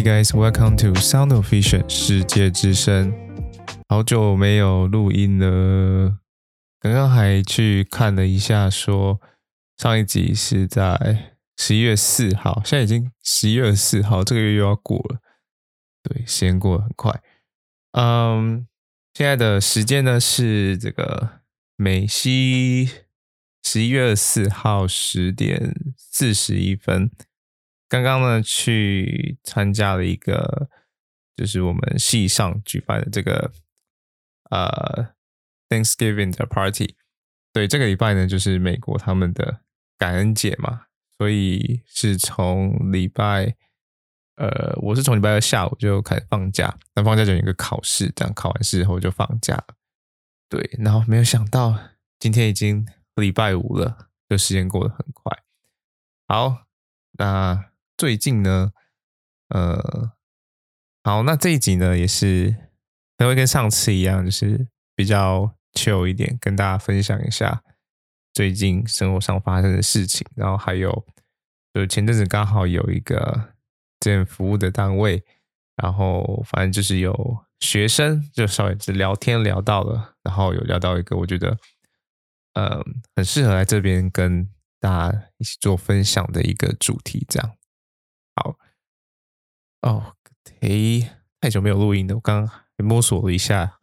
Hey guys, welcome to Sound of Vision 世界之声。好久没有录音了，刚刚还去看了一下说，说上一集是在十一月四号，现在已经十一月四号，这个月又要过了。对，时间过得很快。嗯，现在的时间呢是这个美西十一月四号十点四十一分。刚刚呢，去参加了一个，就是我们系上举办的这个呃 Thanksgiving 的 party。对，这个礼拜呢，就是美国他们的感恩节嘛，所以是从礼拜呃，我是从礼拜二下午就开始放假，那放假就有一个考试，这样考完试后就放假。对，然后没有想到今天已经礼拜五了，就时间过得很快。好，那。最近呢，呃，好，那这一集呢也是，可能会跟上次一样，就是比较 chill 一点，跟大家分享一下最近生活上发生的事情。然后还有，就前阵子刚好有一个这样服务的单位，然后反正就是有学生就稍微是聊天聊到了，然后有聊到一个我觉得，嗯，很适合来这边跟大家一起做分享的一个主题，这样。好哦，诶，太久没有录音了，我刚刚摸索了一下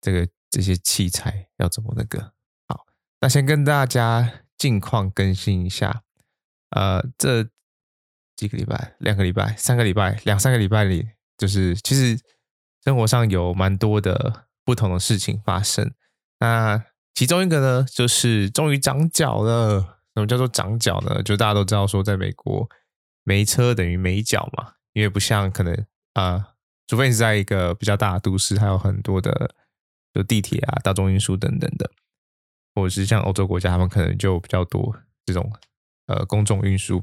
这个这些器材要怎么那个。好，那先跟大家近况更新一下。呃，这几个礼拜、两个礼拜、三个礼拜、两三个礼拜里，就是其实生活上有蛮多的不同的事情发生。那其中一个呢，就是终于长脚了。什么叫做长脚呢？就大家都知道说，在美国。没车等于没脚嘛，因为不像可能啊、除非你是在一个比较大的都市，还有很多的就地铁啊、大众运输等等的，或者是像欧洲国家，他们可能就比较多这种呃公众运输。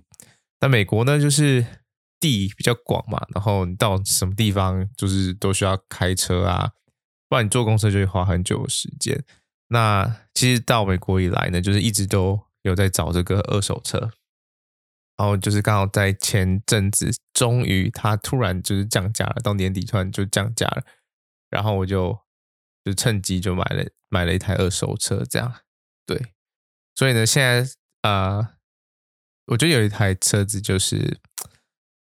但美国呢，就是地比较广嘛，然后你到什么地方就是都需要开车啊，不然你坐公车就会花很久时间。那其实到美国以来呢，就是一直都有在找这个二手车。然后就是刚好在前阵子，终于它突然就是降价了，到年底突然就降价了，然后我就就趁机就买了买了一台二手车，这样对。所以呢，现在啊、我觉得有一台车子就是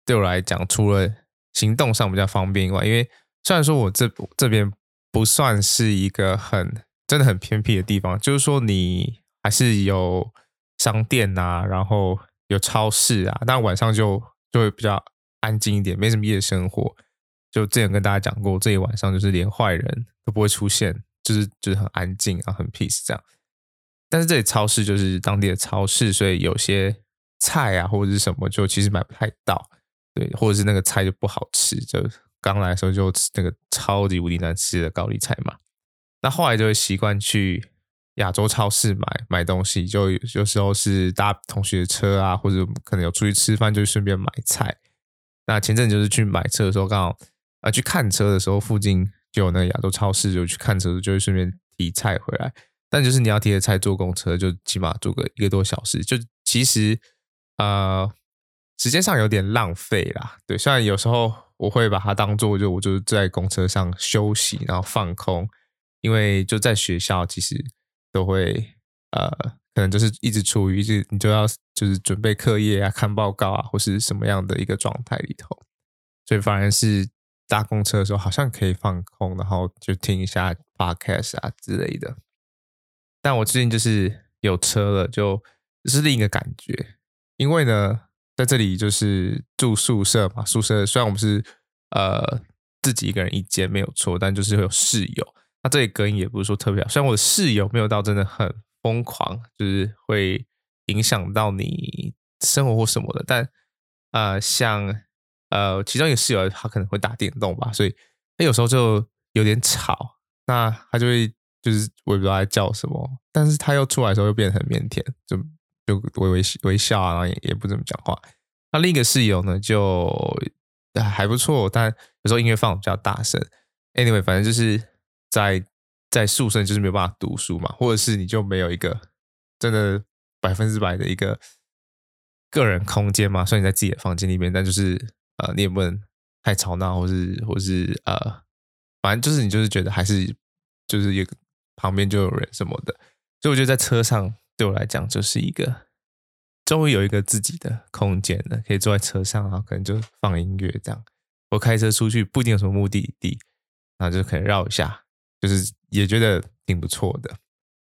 对我来讲，除了行动上比较方便以外，因为虽然说我这这边不算是一个很真的很偏僻的地方，就是说你还是有商店呐、啊，然后。有超市啊，但晚上就就会比较安静一点，没什么夜生活。就之前跟大家讲过，这一晚上就是连坏人都不会出现，就是就是很安静啊，很 peace 这样。但是这里超市就是当地的超市，所以有些菜啊或者是什么，就其实买不太到，对，或者是那个菜就不好吃，就刚来的时候就吃那个超级无敌难吃的高丽菜嘛。那后来就会习惯去。亚洲超市买买东西，就有时候是搭同学的车啊，或者可能有出去吃饭，就顺便买菜。那前阵就是去买车的时候，刚好啊去看车的时候，附近就有那个亚洲超市，就去看车，就会顺便提菜回来。但就是你要提的菜坐公车，就起码坐个一个多小时，就其实呃时间上有点浪费啦。对，虽然有时候我会把它当做就我就是在公车上休息，然后放空，因为就在学校其实。都会呃，可能就是一直处于一直你就要就是准备课业啊、看报告啊，或是什么样的一个状态里头，所以反而是搭公车的时候好像可以放空，然后就听一下 podcast 啊之类的。但我最近就是有车了，就，就是另一个感觉，因为呢，在这里就是住宿舍嘛，宿舍虽然我们是呃自己一个人一间没有错，但就是会有室友。那这里隔音也不是说特别好，虽然我的室友没有到真的很疯狂，就是会影响到你生活或什么的，但呃，像呃，其中一个室友他可能会打电动吧，所以他有时候就有点吵，那他就会就是我也不知道他叫什么，但是他又出来的时候又变得很腼腆，就就微微微笑啊，然后也也不怎么讲话。那另一个室友呢，就还不错，但有时候音乐放比较大声。Anyway，反正就是。在在宿舍就是没有办法读书嘛，或者是你就没有一个真的百分之百的一个个人空间嘛。虽然你在自己的房间里面，但就是呃，你也不能太吵闹，或是或是呃，反正就是你就是觉得还是就是有旁边就有人什么的，所以我觉得在车上对我来讲就是一个终于有一个自己的空间了，可以坐在车上，然后可能就放音乐这样。我开车出去不一定有什么目的地，然后就可以绕一下，就是也觉得挺不错的。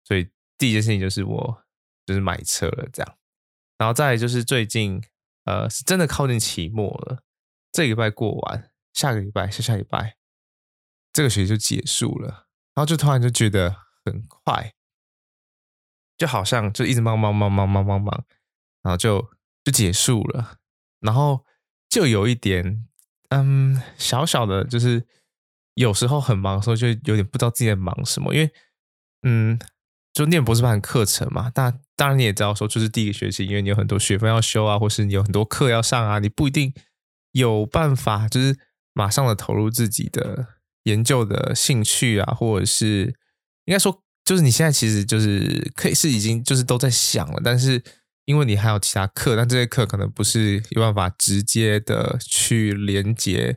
所以第一件事情就是我就是买车了这样，然后再就是最近呃是真的靠近期末了。这个礼拜过完，下个礼拜、下下礼拜，这个学期就结束了。然后就突然就觉得很快，就好像就一直忙忙忙忙忙忙忙，然后就就结束了。然后就有一点，嗯，小小的，就是有时候很忙的时候，就有点不知道自己在忙什么。因为，嗯，就念博士班课程嘛，但当然你也知道，说就是第一个学期，因为你有很多学分要修啊，或是你有很多课要上啊，你不一定。有办法，就是马上的投入自己的研究的兴趣啊，或者是应该说，就是你现在其实就是可以是已经就是都在想了，但是因为你还有其他课，但这些课可能不是有办法直接的去连接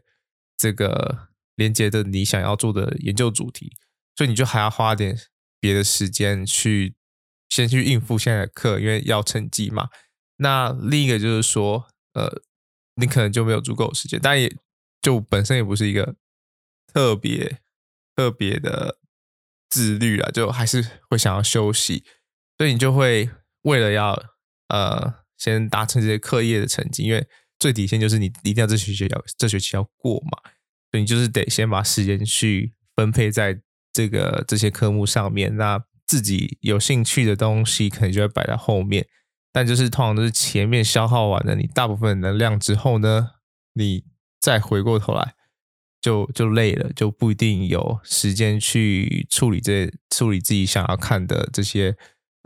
这个连接着你想要做的研究主题，所以你就还要花点别的时间去先去应付现在的课，因为要成绩嘛。那另一个就是说，呃。你可能就没有足够的时间，但也就本身也不是一个特别特别的自律啊，就还是会想要休息，所以你就会为了要呃先达成这些课业的成绩，因为最底线就是你一定要这学期要这学期要过嘛，所以你就是得先把时间去分配在这个这些科目上面，那自己有兴趣的东西可能就会摆在后面。但就是通常都是前面消耗完了你大部分能量之后呢，你再回过头来就就累了，就不一定有时间去处理这处理自己想要看的这些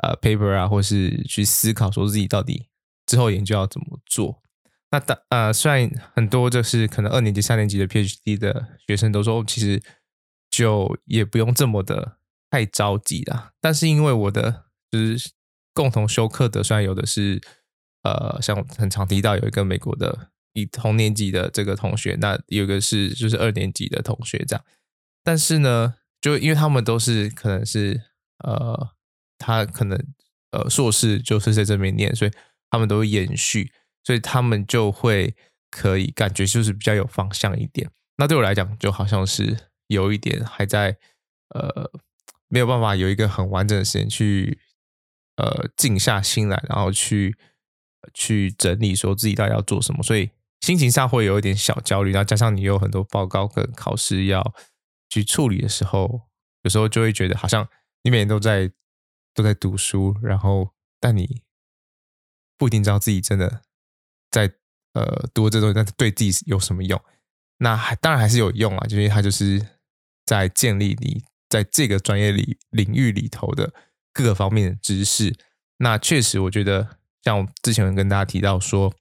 呃 paper 啊，或是去思考说自己到底之后研究要怎么做。那当呃虽然很多就是可能二年级、三年级的 PhD 的学生都说，其实就也不用这么的太着急啦。但是因为我的就是。共同修课的，虽然有的是，呃，像很常提到有一个美国的一同年级的这个同学，那有一个是就是二年级的同学这样，但是呢，就因为他们都是可能是呃，他可能呃硕士就是在这边念，所以他们都会延续，所以他们就会可以感觉就是比较有方向一点。那对我来讲，就好像是有一点还在呃没有办法有一个很完整的时间去。呃，静下心来，然后去去整理，说自己到底要做什么，所以心情上会有一点小焦虑。然后加上你有很多报告跟考试要去处理的时候，有时候就会觉得好像你每天都在都在读书，然后但你不一定知道自己真的在呃读这东西，但是对自己有什么用？那还当然还是有用啊，就因为它就是在建立你在这个专业里领域里头的。各个方面的知识，那确实，我觉得像我之前跟大家提到说，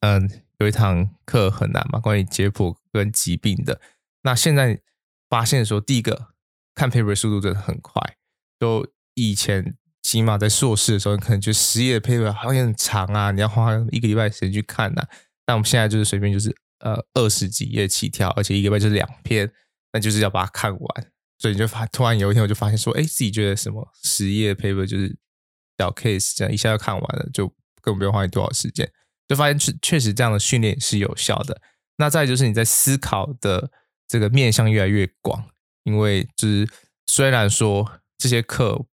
嗯，有一堂课很难嘛，关于解剖跟疾病的。那现在发现说，第一个看 paper 速度真的很快，就以前起码在硕士的时候，你可能就十页的 paper 好像很长啊，你要花一个礼拜时间去看呐、啊。但我们现在就是随便就是呃二十几页起跳，而且一个礼拜就两篇，那就是要把它看完。所以你就发，突然有一天我就发现说，哎，自己觉得什么十页 paper 就是小 case，这样一下就看完了，就根本不用花你多少时间，就发现确确实这样的训练是有效的。那再就是你在思考的这个面向越来越广，因为就是虽然说这些课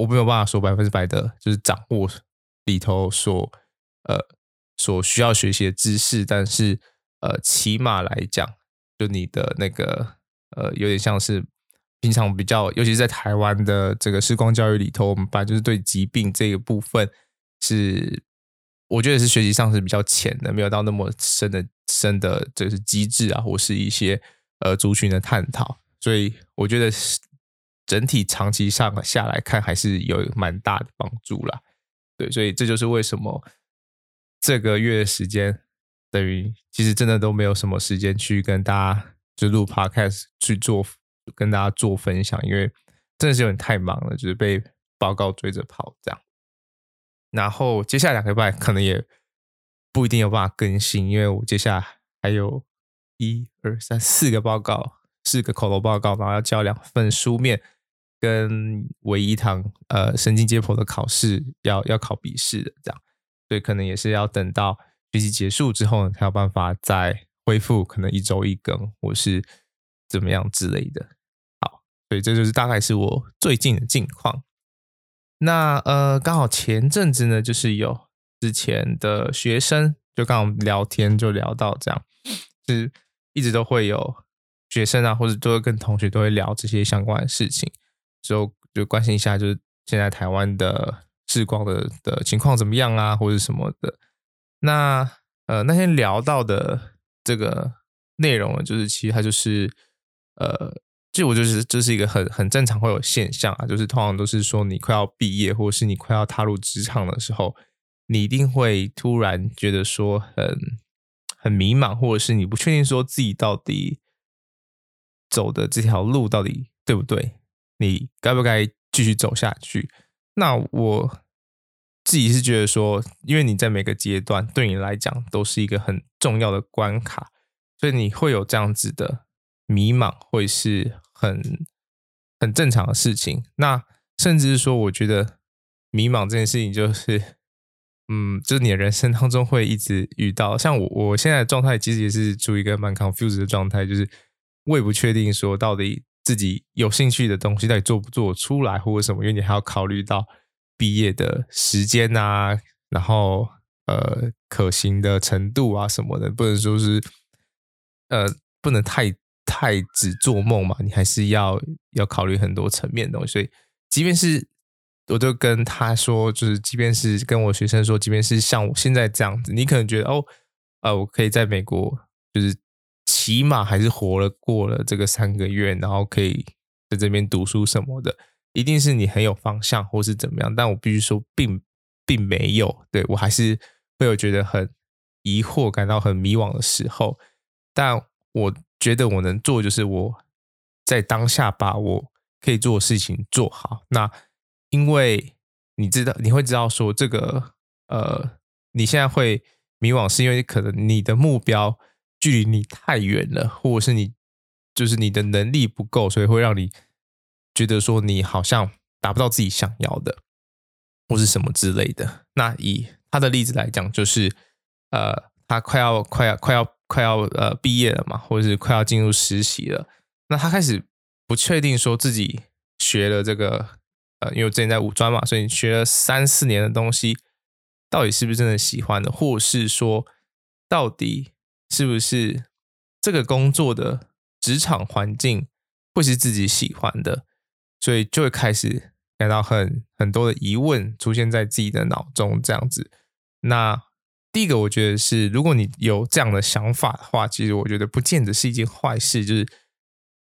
我没有办法说百分之百的，就是掌握里头所呃所需要学习的知识，但是呃起码来讲，就你的那个呃有点像是。平常比较，尤其是在台湾的这个视光教育里头，我们班就是对疾病这个部分是，我觉得是学习上是比较浅的，没有到那么深的深的，就是机制啊，或是一些呃族群的探讨。所以我觉得整体长期上下来看，还是有蛮大的帮助啦。对，所以这就是为什么这个月的时间等于其实真的都没有什么时间去跟大家就录 podcast 去做。跟大家做分享，因为真的是有点太忙了，就是被报告追着跑这样。然后接下来两个礼拜可能也不一定有办法更新，因为我接下来还有一二三四个报告，四个口头报告，然后要交两份书面，跟唯一一堂呃神经解剖的考试要要考笔试的这样，所以可能也是要等到学习结束之后呢，才有办法再恢复，可能一周一更或是怎么样之类的。好，所以这就是大概是我最近的近况。那呃，刚好前阵子呢，就是有之前的学生，就刚好聊天就聊到这样，是一直都会有学生啊，或者都会跟同学都会聊这些相关的事情，就就关心一下，就是现在台湾的视光的的情况怎么样啊，或者什么的。那呃，那天聊到的这个内容，就是其实它就是呃。就我就是这是一个很很正常会有现象啊，就是通常都是说你快要毕业，或者是你快要踏入职场的时候，你一定会突然觉得说很很迷茫，或者是你不确定说自己到底走的这条路到底对不对，你该不该继续走下去？那我自己是觉得说，因为你在每个阶段对你来讲都是一个很重要的关卡，所以你会有这样子的。迷茫会是很很正常的事情。那甚至是说，我觉得迷茫这件事情，就是嗯，就是你的人生当中会一直遇到。像我，我现在的状态其实也是处于一个蛮 confused 的状态，就是我也不确定说到底自己有兴趣的东西到底做不做出来，或者什么，因为你还要考虑到毕业的时间啊，然后呃可行的程度啊什么的，不能说是呃不能太。太只做梦嘛，你还是要要考虑很多层面的东西。所以，即便是我就跟他说，就是即便是跟我学生说，即便是像我现在这样子，你可能觉得哦，呃，我可以在美国，就是起码还是活了过了这个三个月，然后可以在这边读书什么的，一定是你很有方向或是怎么样。但我必须说并，并没有，对，我还是会有觉得很疑惑、感到很迷惘的时候，但我。觉得我能做，就是我在当下把我可以做的事情做好。那因为你知道，你会知道说这个呃，你现在会迷惘，是因为可能你的目标距离你太远了，或者是你就是你的能力不够，所以会让你觉得说你好像达不到自己想要的，或是什么之类的。那以他的例子来讲，就是呃，他快要快要快要。快要呃毕业了嘛，或者是快要进入实习了，那他开始不确定说自己学了这个呃，因为我之前在五专嘛，所以学了三四年的东西，到底是不是真的喜欢的，或是说到底是不是这个工作的职场环境会是自己喜欢的，所以就会开始感到很很多的疑问出现在自己的脑中，这样子，那。第一个，我觉得是，如果你有这样的想法的话，其实我觉得不见得是一件坏事。就是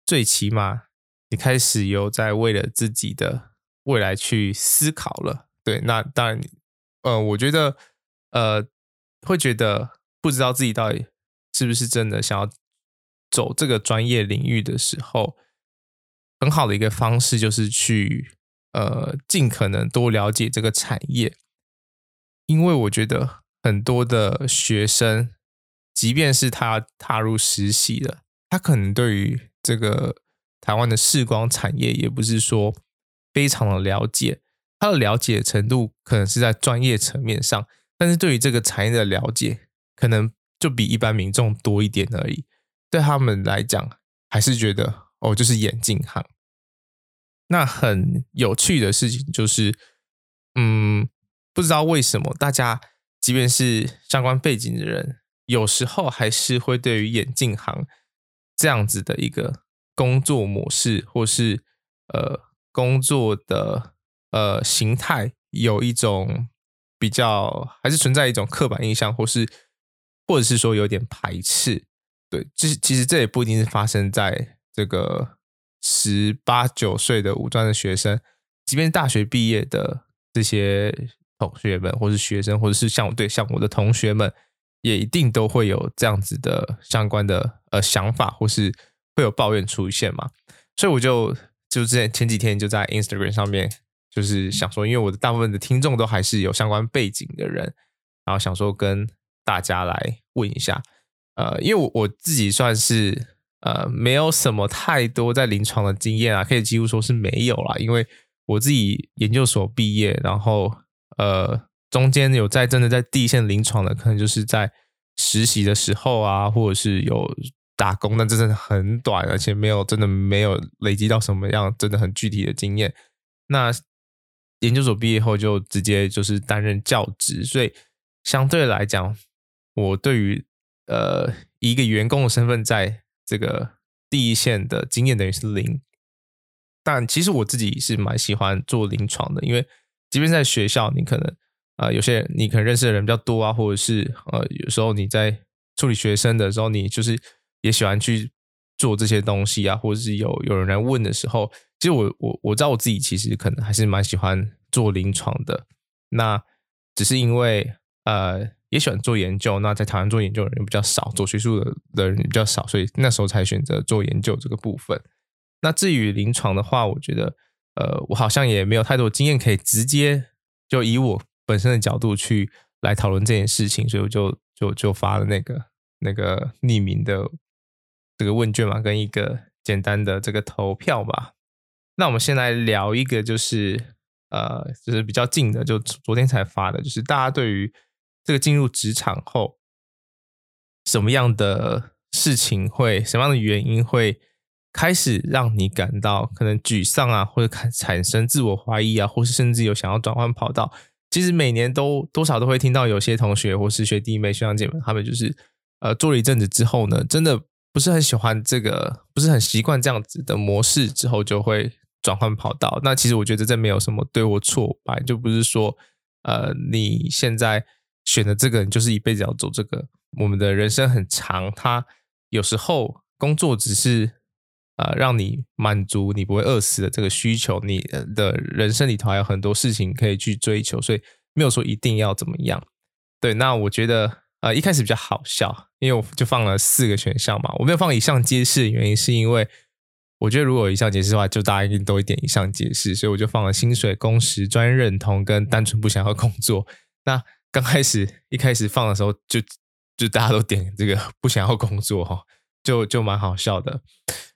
最起码你开始有在为了自己的未来去思考了。对，那当然，呃，我觉得，呃，会觉得不知道自己到底是不是真的想要走这个专业领域的时候，很好的一个方式就是去，呃，尽可能多了解这个产业，因为我觉得。很多的学生，即便是他踏入实习了，他可能对于这个台湾的视光产业也不是说非常的了解。他的了解程度可能是在专业层面上，但是对于这个产业的了解，可能就比一般民众多一点而已。对他们来讲，还是觉得哦，就是眼镜行。那很有趣的事情就是，嗯，不知道为什么大家。即便是相关背景的人，有时候还是会对于眼镜行这样子的一个工作模式，或是呃工作的呃形态，有一种比较，还是存在一种刻板印象，或是或者是说有点排斥。对，其实其实这也不一定是发生在这个十八九岁的五专的学生，即便大学毕业的这些。同学们，或是学生，或者是像我对像我的同学们，也一定都会有这样子的相关的呃想法，或是会有抱怨出现嘛。所以我就就之前前几天就在 Instagram 上面，就是想说，因为我的大部分的听众都还是有相关背景的人，然后想说跟大家来问一下，呃，因为我我自己算是呃没有什么太多在临床的经验啊，可以几乎说是没有啦。因为我自己研究所毕业，然后呃中间有在真的在第一线临床的，可能就是在实习的时候啊，或者是有打工，但真的很短，而且没有真的没有累积到什么样真的很具体的经验。那研究所毕业后就直接就是担任教职，所以相对来讲，我对于呃一个员工的身份在这个第一线的经验等于是零。但其实我自己是蛮喜欢做临床的，因为即便在学校，你可能啊、有些你可能认识的人比较多啊，或者是呃有时候你在处理学生的时候，你就是也喜欢去做这些东西啊，或者是有有人来问的时候。其实我我我知道我自己其实可能还是蛮喜欢做临床的，那只是因为呃也喜欢做研究，那在台湾做研究的人比较少，做学术的的人比较少，所以那时候才选择做研究这个部分。那至于临床的话，我觉得呃我好像也没有太多经验可以直接就以我本身的角度去来讨论这件事情，所以我就就就发了那个那个匿名的这个问卷嘛，跟一个简单的这个投票吧。那我们先来聊一个，就是呃，就是比较近的，就昨天才发的，就是大家对于这个进入职场后，什么样的事情会，什么样的原因会开始让你感到可能沮丧啊，或者产生自我怀疑啊，或是甚至有想要转换跑道。其实每年都多少都会听到有些同学或是学弟妹、学长姐们，他们就是呃做了一阵子之后呢，真的不是很喜欢这个，不是很习惯这样子的模式，之后就会。转换跑道，那其实我觉得这没有什么对或错吧，就不是说，呃，你现在选的这个，人就是一辈子要走这个。我们的人生很长，它有时候工作只是呃让你满足你不会饿死的这个需求，你的人生里头还有很多事情可以去追求，所以没有说一定要怎么样。对，那我觉得呃一开始比较好笑，因为我就放了四个选项嘛，我没有放以上皆是的原因是因为。我觉得如果以上解释的话，就大家一定都会点以上解释，所以我就放了薪水、工时、专业认同跟单纯不想要工作。那刚开始一开始放的时候就，就大家都点这个不想要工作哈，就就蛮好笑的。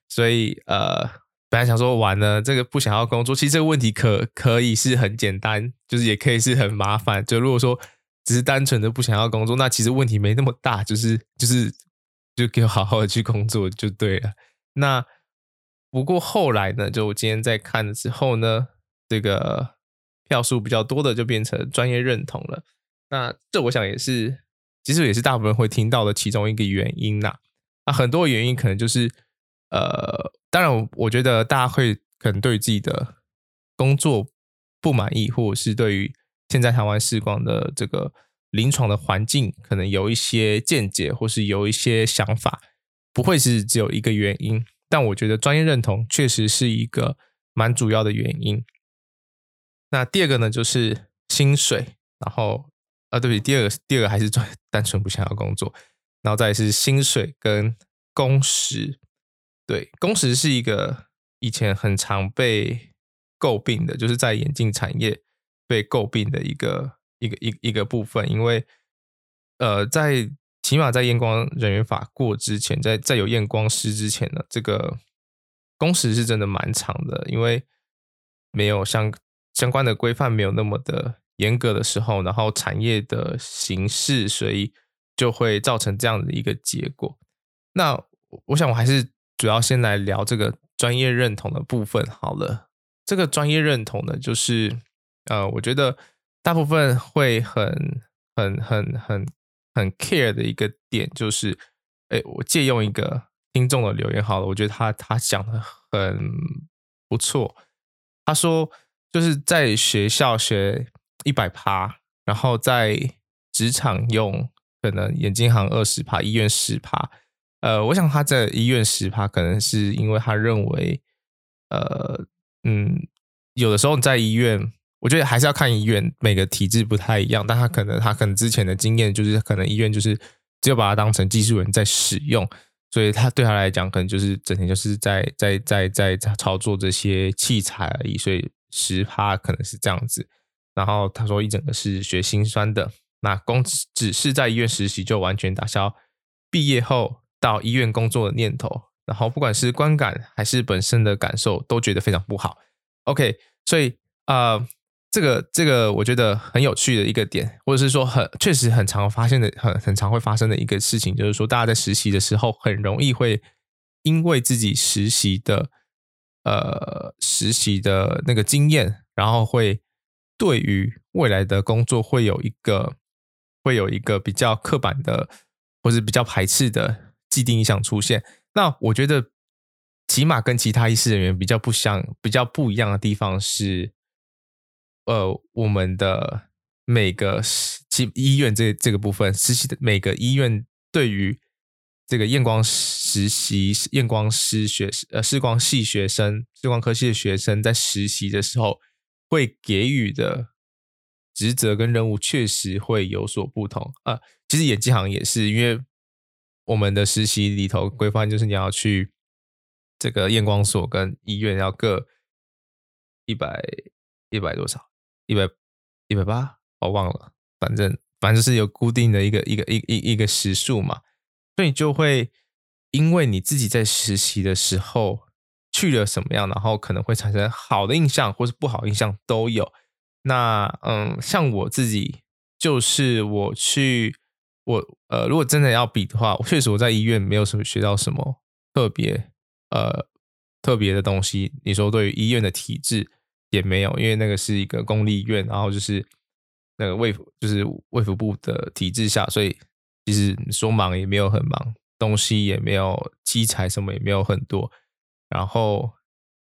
所以呃，本来想说完了这个不想要工作，其实这个问题可可以是很简单，就是也可以是很麻烦。就如果说只是单纯的不想要工作，那其实问题没那么大，就是就是就给我好好的去工作就对了。那不过后来呢，就我今天在看的时候呢，这个票数比较多的就变成专业认同了。那这我想也是，其实也是大部分会听到的其中一个原因呐。啊，很多原因可能就是，呃，当然我觉得大家会可能对自己的工作不满意，或者是对于现在台湾视光的这个临床的环境，可能有一些见解，或是有一些想法，不会是只有一个原因。但我觉得专业认同确实是一个蛮主要的原因。那第二个呢，就是薪水，然后啊，对不起，第二个第二个还是专单纯不想要工作，然后再是薪水跟工时。对，工时是一个以前很常被诟病的，就是在眼镜产业被诟病的一个一个一一个部分，因为呃在。起码在验光人员法过之前，在在有验光师之前呢，这个工时是真的蛮长的，因为没有相相关的规范没有那么的严格的时候，然后产业的形式，所以就会造成这样的一个结果。那我想我还是主要先来聊这个专业认同的部分好了。这个专业认同呢，就是呃，我觉得大部分会很很很很。很 care 的一个点就是，哎，我借用一个听众的留言好了，我觉得他他讲的很不错。他说就是在学校学一百趴，然后在职场用可能眼镜行二十趴，医院十趴。呃，我想他在医院十趴，可能是因为他认为，呃，嗯，有的时候你在医院。我觉得还是要看医院，每个体质不太一样，但他可能他可能之前的经验就是，可能医院就是只有把他当成技术人在使用，所以他对他来讲，可能就是整天就是在在在在操作这些器材而已，所以十趴可能是这样子。然后他说一整个是学心酸的，那工只是在医院实习就完全打消毕业后到医院工作的念头，然后不管是观感还是本身的感受，都觉得非常不好。OK，所以啊。呃这个这个我觉得很有趣的一个点，或者是说很确实很常发现的很很常会发生的一个事情，就是说大家在实习的时候很容易会因为自己实习的呃实习的那个经验，然后会对于未来的工作会有一个会有一个比较刻板的或者比较排斥的既定印象出现。那我觉得起码跟其他医师人员比较不相比较不一样的地方是。呃，我们的每个其医院这这个部分实习的每个医院，对于这个验光实习验光师学呃视光系学生视光科系的学生在实习的时候，会给予的职责跟任务确实会有所不同啊、其实眼镜行也是，因为我们的实习里头规范就是你要去这个验光所跟医院要各一百一百多少。一百一百八，我忘了，反正反正是有固定的一个一个一一一个时数嘛，所以就会因为你自己在实习的时候去了什么样，然后可能会产生好的印象或是不好印象都有。那嗯，像我自己就是我去我呃，如果真的要比的话，确实我在医院没有什么学到什么特别呃特别的东西。你说对于医院的体制？也没有，因为那个是一个公立医院，然后就是那个卫，就是卫福部的体制下，所以其实说忙也没有很忙，东西也没有，器材什么也没有很多，然后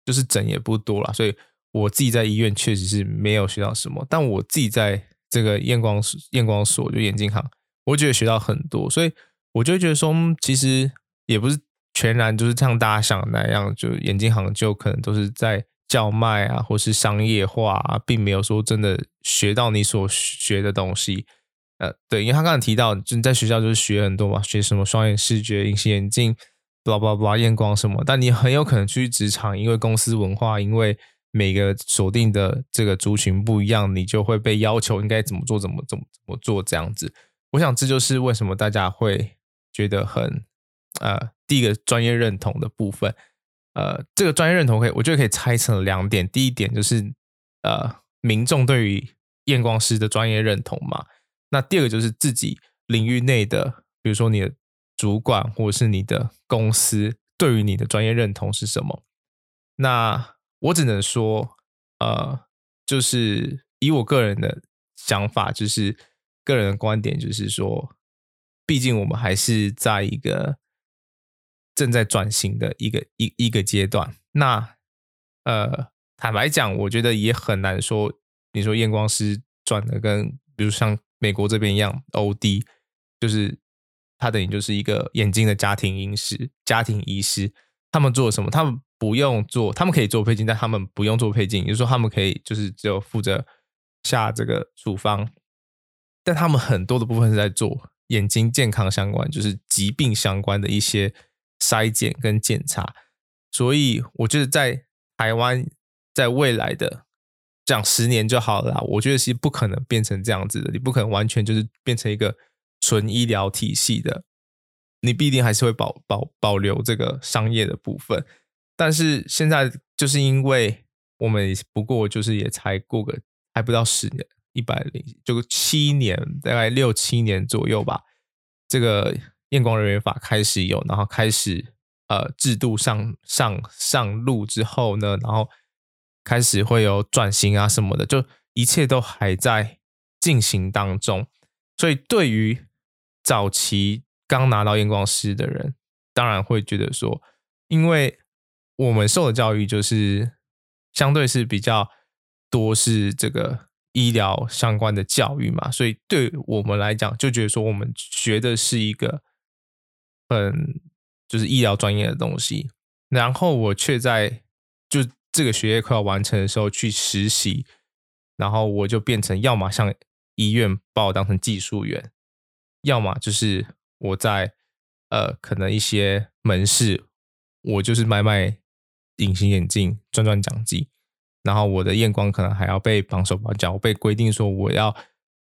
就是诊也不多啦，所以我自己在医院确实是没有学到什么，但我自己在这个验光验光所就眼镜行，我觉得学到很多，所以我就觉得说，其实也不是全然就是像大家想的那样，就眼镜行就可能都是在。叫卖啊，或是商业化啊，并没有说真的学到你所学的东西。呃，对，因为他刚才提到，就在学校就是学很多嘛，学什么双眼视觉、隐形眼镜 bla bla bla 验光什么。但你很有可能去职场，因为公司文化，因为每个锁定的这个族群不一样，你就会被要求应该怎么做，怎么怎么怎么做这样子。我想这就是为什么大家会觉得很呃，第一个专业认同的部分。呃，这个专业认同可以，我觉得可以拆成两点。第一点就是，呃，民众对于验光师的专业认同嘛。那第二个就是自己领域内的，比如说你的主管或者是你的公司对于你的专业认同是什么。那我只能说，呃，就是以我个人的想法，就是个人的观点，就是说，毕竟我们还是在一个。正在转型的一个一一个阶段，那呃，坦白讲，我觉得也很难说。你说验光师转的跟，比如像美国这边一样，OD，就是他等于就是一个眼睛的家庭医师、家庭医师，他们做什么？他们不用做，他们可以做配镜，但他们不用做配镜，也就是说，他们可以就是只有负责下这个处方，但他们很多的部分是在做眼睛健康相关，就是疾病相关的一些。筛检跟检查，所以我觉得在台湾，在未来的讲十年就好了。我觉得是不可能变成这样子的，你不可能完全就是变成一个纯医疗体系的，你必定还是会保保保留这个商业的部分。但是现在就是因为我们不过就是也才过个还不到十年，一百零就七年，大概六七年左右吧，这个。验光人员法开始有，然后开始呃制度上上上路之后呢，然后开始会有转型啊什么的，就一切都还在进行当中。所以对于早期刚拿到验光师的人，当然会觉得说，因为我们受的教育就是相对是比较多是这个医疗相关的教育嘛，所以对我们来讲，就觉得说我们学的是一个。很就是医疗专业的东西，然后我却在就这个学业快要完成的时候去实习，然后我就变成要么像医院把我当成技术员，要么就是我在呃可能一些门市，我就是卖卖隐形眼镜赚赚奖金，然后我的验光可能还要被绑手绑脚，被规定说我要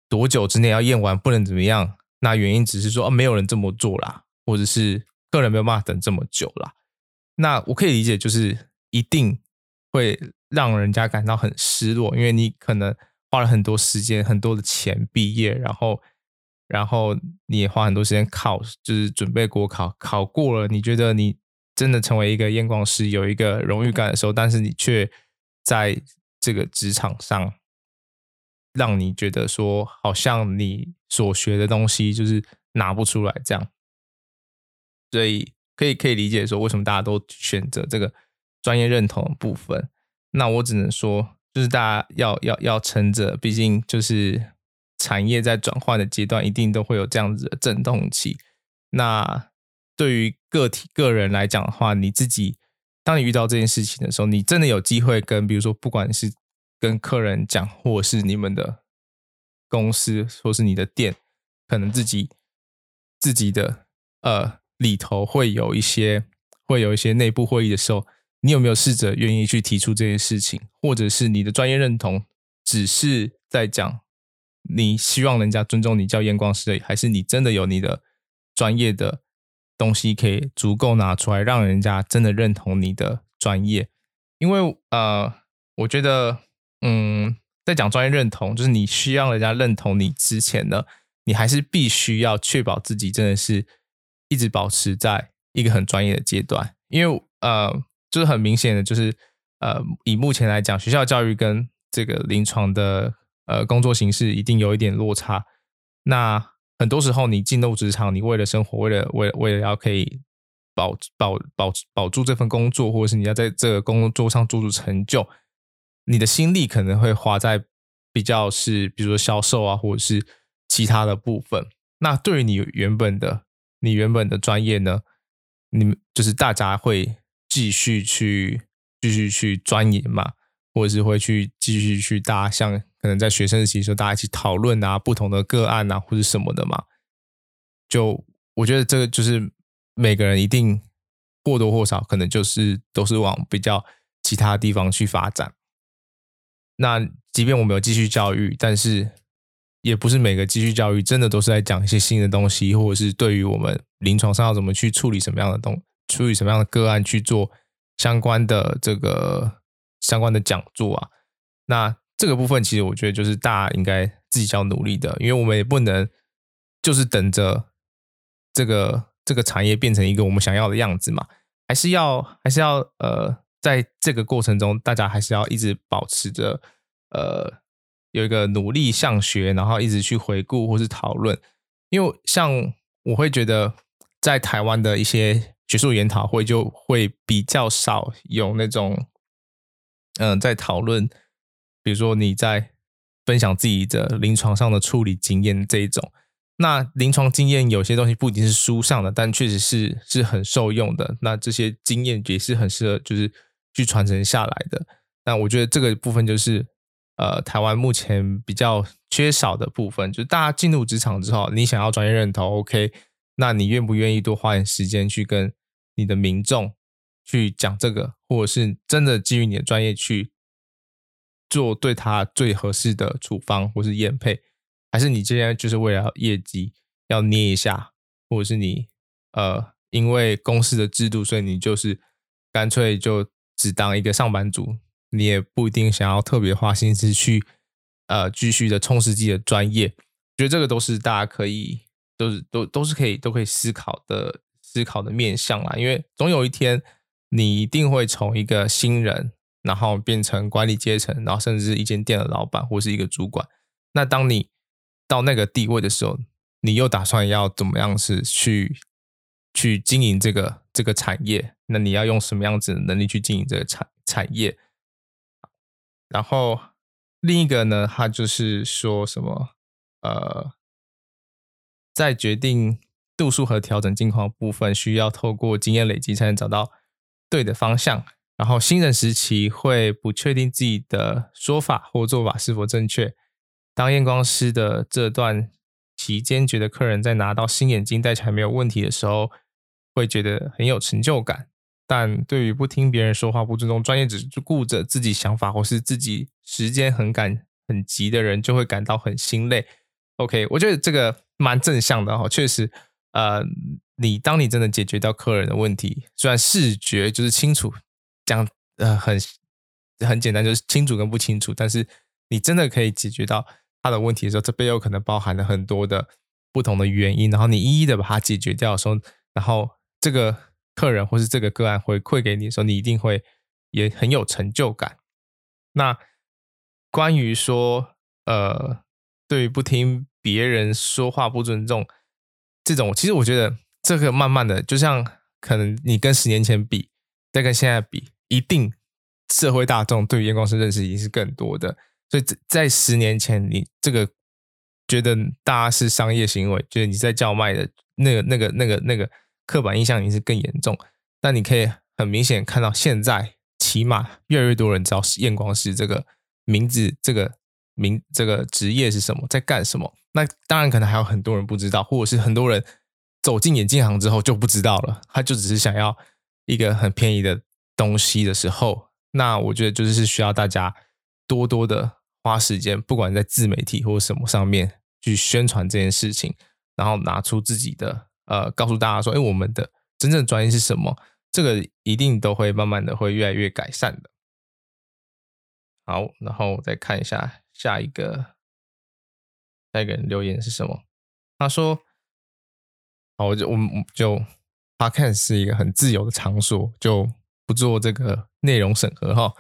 多久之内要验完，不能怎么样。那原因只是说啊，没有人这么做啦。或者是个人没有办法等这么久啦。那我可以理解，就是一定会让人家感到很失落，因为你可能花了很多时间、很多的钱毕业，然后，然后你也花很多时间考，就是准备国考，考过了，你觉得你真的成为一个验光师，有一个荣誉感的时候，但是你却在这个职场上，让你觉得说，好像你所学的东西就是拿不出来这样，所以。可以可以理解说，为什么大家都选择这个专业认同的部分。那我只能说，就是大家要要要撑着，毕竟就是产业在转换的阶段，一定都会有这样子的阵痛期。那对于个体个人来讲的话，你自己当你遇到这件事情的时候，你真的有机会跟，比如说，不管是跟客人讲，或是你们的公司，或是你的店，可能自己自己的呃。里头会有一些会有一些内部会议的时候，你有没有试着愿意去提出这件事情，或者是你的专业认同只是在讲你希望人家尊重你叫验光师，还是你真的有你的专业的东西可以足够拿出来，让人家真的认同你的专业？因为呃，我觉得嗯，在讲专业认同，就是你需要人家认同你之前呢，你还是必须要确保自己真的是。一直保持在一个很专业的阶段，因为呃，就是很明显的，就是呃，以目前来讲，学校教育跟这个临床的呃工作形式一定有一点落差。那很多时候，你进入职场，你为了生活，为了为了为了要可以保保保保住这份工作，或者是你要在这个工作上做出成就，你的心力可能会花在比较是，比如说销售啊，或者是其他的部分。那对于你原本的。你原本的专业呢？你们就是大家会继续去继续去钻研嘛，或者是会去继续去大像可能在学生时期的时候，大家一起讨论啊，不同的个案啊，或者什么的嘛。就我觉得这个就是每个人一定或多或少可能就是都是往比较其他地方去发展。那即便我们有继续教育，但是。也不是每个继续教育真的都是在讲一些新的东西，或者是对于我们临床上要怎么去处理什么样的东，处理什么样的个案去做相关的这个相关的讲座啊。那这个部分其实我觉得就是大家应该自己要努力的，因为我们也不能就是等着这个这个产业变成一个我们想要的样子嘛，还是要还是要呃，在这个过程中，大家还是要一直保持着呃。有一个努力向学，然后一直去回顾或是讨论，因为像我会觉得，在台湾的一些学术研讨会就会比较少有那种，嗯、在讨论，比如说你在分享自己的临床上的处理经验这一种。那临床经验有些东西不一定是书上的，但确实是是很受用的。那这些经验也是很适合就是去传承下来的。那我觉得这个部分就是。呃，台湾目前比较缺少的部分，就是大家进入职场之后，你想要专业认同，OK，那你愿不愿意多花点时间去跟你的民众去讲这个，或者是真的基于你的专业去做对他最合适的处方或是验配，还是你今天就是为了业绩要捏一下，或者是你呃因为公司的制度，所以你就是干脆就只当一个上班族。你也不一定想要特别花心思去，呃，继续的充实自己的专业，觉得这个都是大家可以，都是都都是可以都可以思考的思考的面向啦。因为总有一天，你一定会从一个新人，然后变成管理阶层，然后甚至是一间店的老板或是一个主管。那当你到那个地位的时候，你又打算要怎么样是去去经营这个这个产业？那你要用什么样子的能力去经营这个产产业？然后另一个呢，他就是说什么，呃，在决定度数和调整镜框部分，需要透过经验累积才能找到对的方向。然后新人时期会不确定自己的说法或做法是否正确。当验光师的这段期间，觉得客人在拿到新眼镜戴起来没有问题的时候，会觉得很有成就感。但对于不听别人说话、不尊重专业、只顾着自己想法或是自己时间很赶很急的人，就会感到很心累。OK，我觉得这个蛮正向的哈，确实，呃，你当你真的解决掉客人的问题，虽然视觉就是清楚，讲呃很很简单，就是清楚跟不清楚，但是你真的可以解决到他的问题的时候，这背后可能包含了很多的不同的原因，然后你一一的把它解决掉的时候，然后这个客人或是这个个案回馈给你的时候，你一定会也很有成就感。那关于说呃，对于不听别人说话不尊重这种，其实我觉得这个慢慢的，就像可能你跟十年前比，再跟现在比，一定社会大众对于验光师认识已经是更多的。所以在十年前，你这个觉得大家是商业行为，觉得你在叫卖的那个、那个、那个、那个刻板印象已经是更严重。但你可以很明显看到，现在起码越来越多人知道验光师这个名字、这个名、这个职业是什么，在干什么。那当然，可能还有很多人不知道，或者是很多人走进眼镜行之后就不知道了，他就只是想要一个很便宜的东西的时候，那我觉得就是需要大家。多多的花时间，不管在自媒体或什么上面去宣传这件事情，然后拿出自己的呃，告诉大家说，哎，我们的真正专业是什么？这个一定都会慢慢的会越来越改善的。好，然后再看一下下一个下一个人留言是什么？他说：“好，我就我们就 Podcast 是一个很自由的场所，就不做这个内容审核哈。”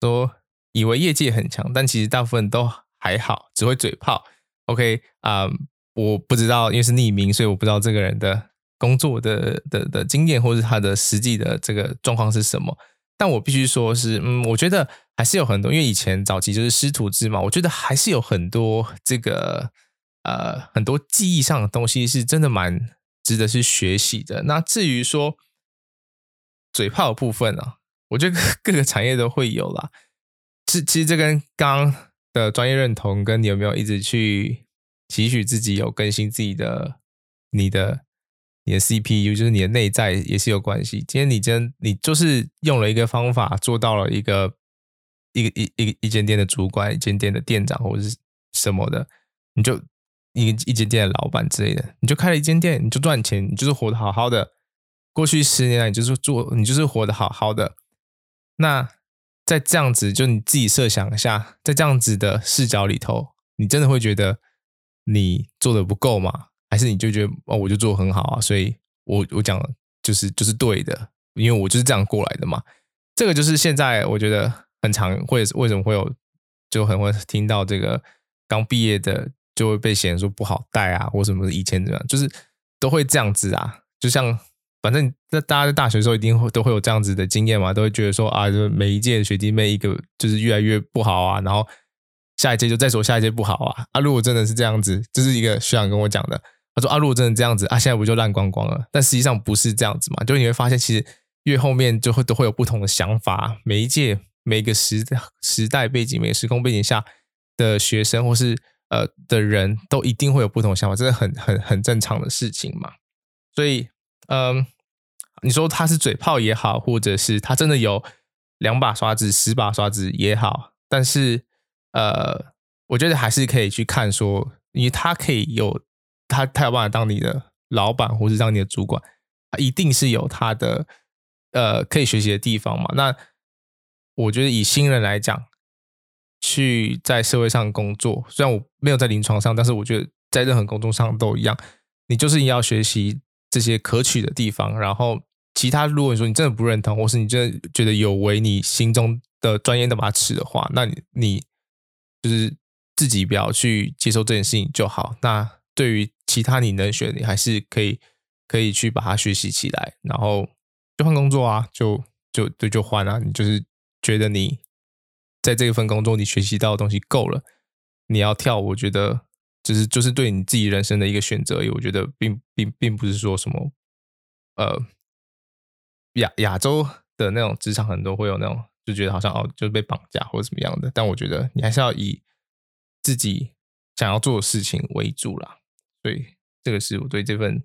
说。以为业界很强，但其实大部分都还好，只会嘴炮。OK 啊、我不知道，因为是匿名，所以我不知道这个人的工作的的的经验，或是他的实际的这个状况是什么。但我必须说是，嗯，我觉得还是有很多，因为以前早期就是师徒制嘛，我觉得还是有很多这个呃很多技艺上的东西是真的蛮值得去学习的。那至于说嘴炮的部分呢、啊，我觉得 各个产业都会有啦。是，其实这跟刚的专业认同，跟你有没有一直去期许自己有更新自己的、你的、你的 CPU，就是你的内在也是有关系。今天你真你就是用了一个方法，做到了一个一个一一一间店的主管，一间店的店长或者是什么的，你就一一间店的老板之类的，你就开了一间店，你就赚钱，你就是活得好好的。过去十年来，你就是做，你就是活得好好的。那。在这样子，就你自己设想一下，在这样子的视角里头，你真的会觉得你做的不够吗？还是你就觉得哦，我就做很好啊，所以我我讲就是就是对的，因为我就是这样过来的嘛。这个就是现在我觉得很常会为什么会有就很会听到这个刚毕业的就会被嫌说不好带啊，或什么以前这样，就是都会这样子啊，就像。反正在大家在大学的时候一定会都会有这样子的经验嘛，都会觉得说啊，就每一届学弟妹一个就是越来越不好啊，然后下一届就再说下一届不好啊。啊，如果真的是这样子，这是一个学长跟我讲的，他说啊，如果真的这样子啊，现在不就烂光光了？但实际上不是这样子嘛，就你会发现其实越后面就会都会有不同的想法，每一届每一个时时代背景、每个时空背景下的学生或是呃的人都一定会有不同想法，这是很很很正常的事情嘛，所以。嗯，你说他是嘴炮也好，或者是他真的有两把刷子、十把刷子也好，但是呃，我觉得还是可以去看说，因为他可以有他，他有办法当你的老板，或是当你的主管，一定是有他的呃可以学习的地方嘛。那我觉得以新人来讲，去在社会上工作，虽然我没有在临床上，但是我觉得在任何工作上都一样，你就是要学习。这些可取的地方，然后其他，如果你说你真的不认同，或是你真的觉得有违你心中的专业的把尺的话，那你你就是自己不要去接受这件事情就好。那对于其他你能学，你还是可以可以去把它学习起来，然后就换工作啊，就就对就换啊。你就是觉得你在这份工作你学习到的东西够了，你要跳，我觉得。就是就是对你自己人生的一个选择，我觉得并并并不是说什么，呃，亚亚洲的那种职场很多会有那种就觉得好像哦就是被绑架或者怎么样的，但我觉得你还是要以自己想要做的事情为主啦。所以这个是我对这份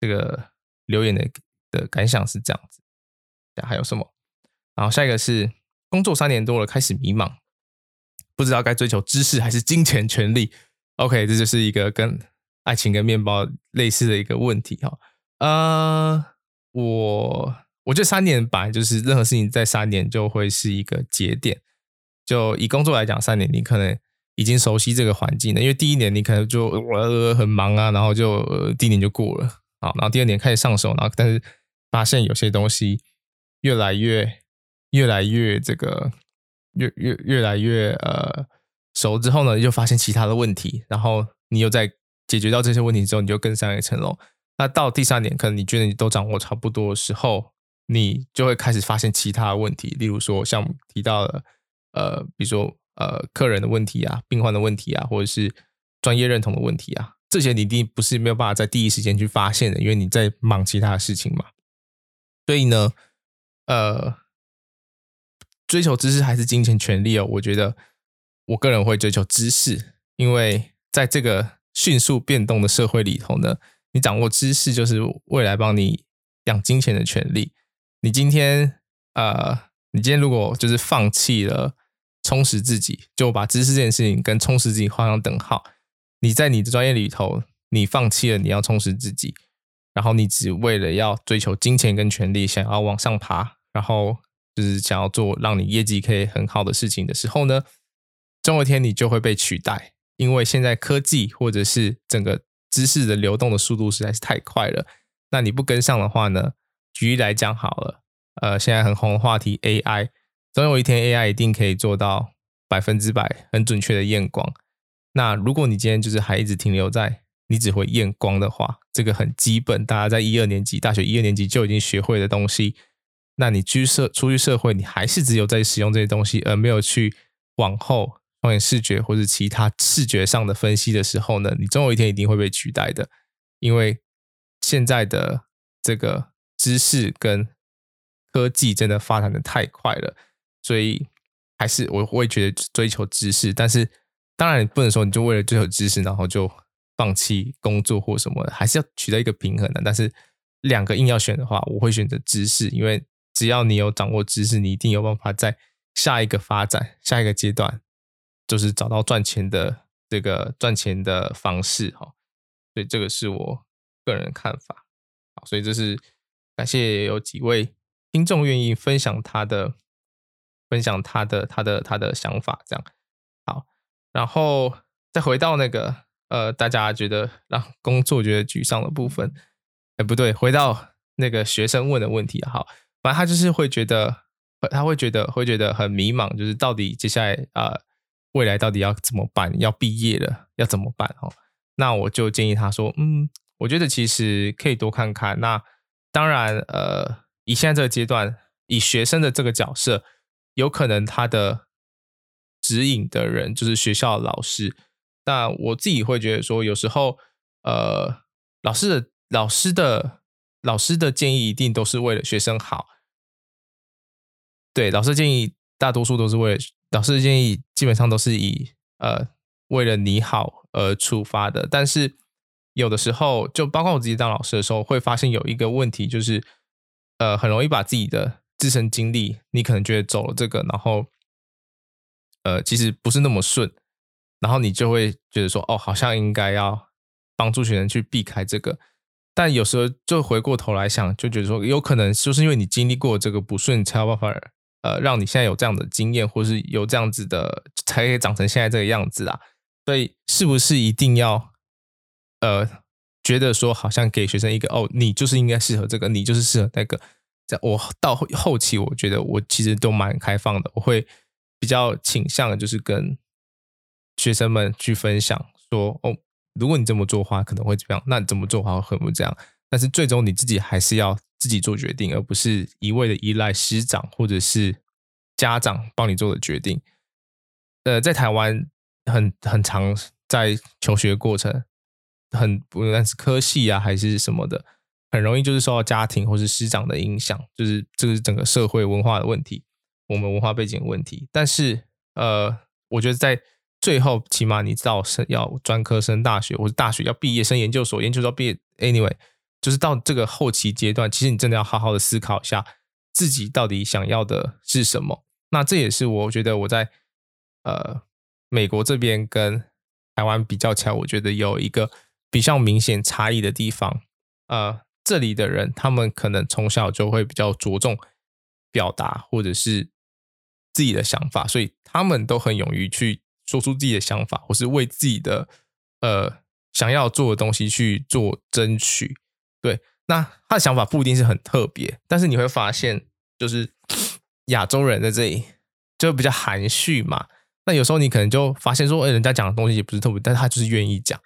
这个留言的的感想是这样子。还有什么？然后下一个是工作三年多了，开始迷茫，不知道该追求知识还是金钱权利。OK，这就是一个跟爱情跟面包类似的一个问题哈。呃，我我觉得三年本来就是任何事情在三年就会是一个节点。就以工作来讲，三年你可能已经熟悉这个环境了，因为第一年你可能就呃很忙啊，然后就、第一年就过了啊，然后第二年开始上手，然后但是发现有些东西越来越越来越这个越越越来越呃熟之后呢，又发现其他的问题，然后你又在解决到这些问题之后，你就更上一层楼。那到第三年，可能你觉得你都掌握差不多的时候，你就会开始发现其他的问题，例如说像提到的，呃，比如说呃，客人的问题啊，病患的问题啊，或者是专业认同的问题啊，这些你一定不是没有办法在第一时间去发现的，因为你在忙其他的事情嘛。所以呢，呃，追求知识还是金钱权利哦？我觉得我个人会追求知识，因为在这个迅速变动的社会里头呢。你掌握知识，就是未来帮你养金钱的权利。你今天，呃，你今天如果就是放弃了充实自己，就把知识这件事情跟充实自己画上等号。你在你的专业里头，你放弃了你要充实自己，然后你只为了要追求金钱跟权利，想要往上爬，然后就是想要做让你业绩可以很好的事情的时候呢，终有一天你就会被取代，因为现在科技或者是整个。知识的流动的速度实在是太快了，那你不跟上的话呢？举例来讲好了，呃，现在很红的话题 AI，总有一天 AI 一定可以做到百分之百很准确的验光。那如果你今天就是还一直停留在你只会验光的话，这个很基本，大家在一二年级、大学一二年级就已经学会的东西，那你居社出去社会，你还是只有在使用这些东西，而没有去往后。放眼视觉或者其他视觉上的分析的时候呢，你总有一天一定会被取代的，因为现在的这个知识跟科技真的发展的太快了，所以还是我会觉得追求知识，但是当然不能说你就为了追求知识，然后就放弃工作或什么的，还是要取得一个平衡的。但是两个硬要选的话，我会选择知识，因为只要你有掌握知识，你一定有办法在下一个发展、下一个阶段。就是找到赚钱的这个赚钱的方式哈，所以这个是我个人看法。好，所以这是感谢有几位听众愿意分享他的分享他的他的他的想法，这样好。然后再回到那个呃，大家觉得让工作觉得沮丧的部分，哎，不对，回到那个学生问的问题哈，反正他就是会觉得他会觉得会觉得很迷茫，就是到底接下来啊。呃未来到底要怎么办？要毕业了，要怎么办？哦，那我就建议他说，嗯，我觉得其实可以多看看。那当然，呃，以现在这个阶段，以学生的这个角色，有可能他的指引的人就是学校老师。那我自己会觉得说，有时候，呃，老师的老师的老师的建议一定都是为了学生好。对，老师建议大多数都是为了。老师的建议基本上都是以呃为了你好而出发的，但是有的时候就包括我自己当老师的时候，会发现有一个问题，就是呃很容易把自己的自身经历，你可能觉得走了这个，然后呃其实不是那么顺，然后你就会觉得说哦好像应该要帮助学生去避开这个，但有时候就回过头来想，就觉得说有可能就是因为你经历过这个不顺，才有办法。呃，让你现在有这样的经验，或是有这样子的，才可以长成现在这个样子啊。所以，是不是一定要呃，觉得说好像给学生一个哦，你就是应该适合这个，你就是适合那个？在，我到后期，我觉得我其实都蛮开放的，我会比较倾向的就是跟学生们去分享说，哦，如果你这么做的话，可能会怎么样？那你这么做的话，会不会这样？但是最终你自己还是要。自己做决定，而不是一味的依赖师长或者是家长帮你做的决定。呃，在台湾很 很长在求学过程，很不论是科系啊还是什么的，很容易就是受到家庭或是师长的影响，就是这个是整个社会文化的问题，我们文化背景的问题。但是呃，我觉得在最后，起码你知道是要专科升大学，或者大学要毕业升研究所，研究所毕业，anyway。就是到这个后期阶段，其实你真的要好好的思考一下自己到底想要的是什么。那这也是我觉得我在呃美国这边跟台湾比较起来，我觉得有一个比较明显差异的地方。呃，这里的人，他们可能从小就会比较着重表达或者是自己的想法，所以他们都很勇于去说出自己的想法，或是为自己的呃想要做的东西去做争取。对，那他的想法不一定是很特别，但是你会发现，就是 亚洲人在这里就比较含蓄嘛。那有时候你可能就发现说，哎，人家讲的东西也不是特别，但是他就是愿意讲，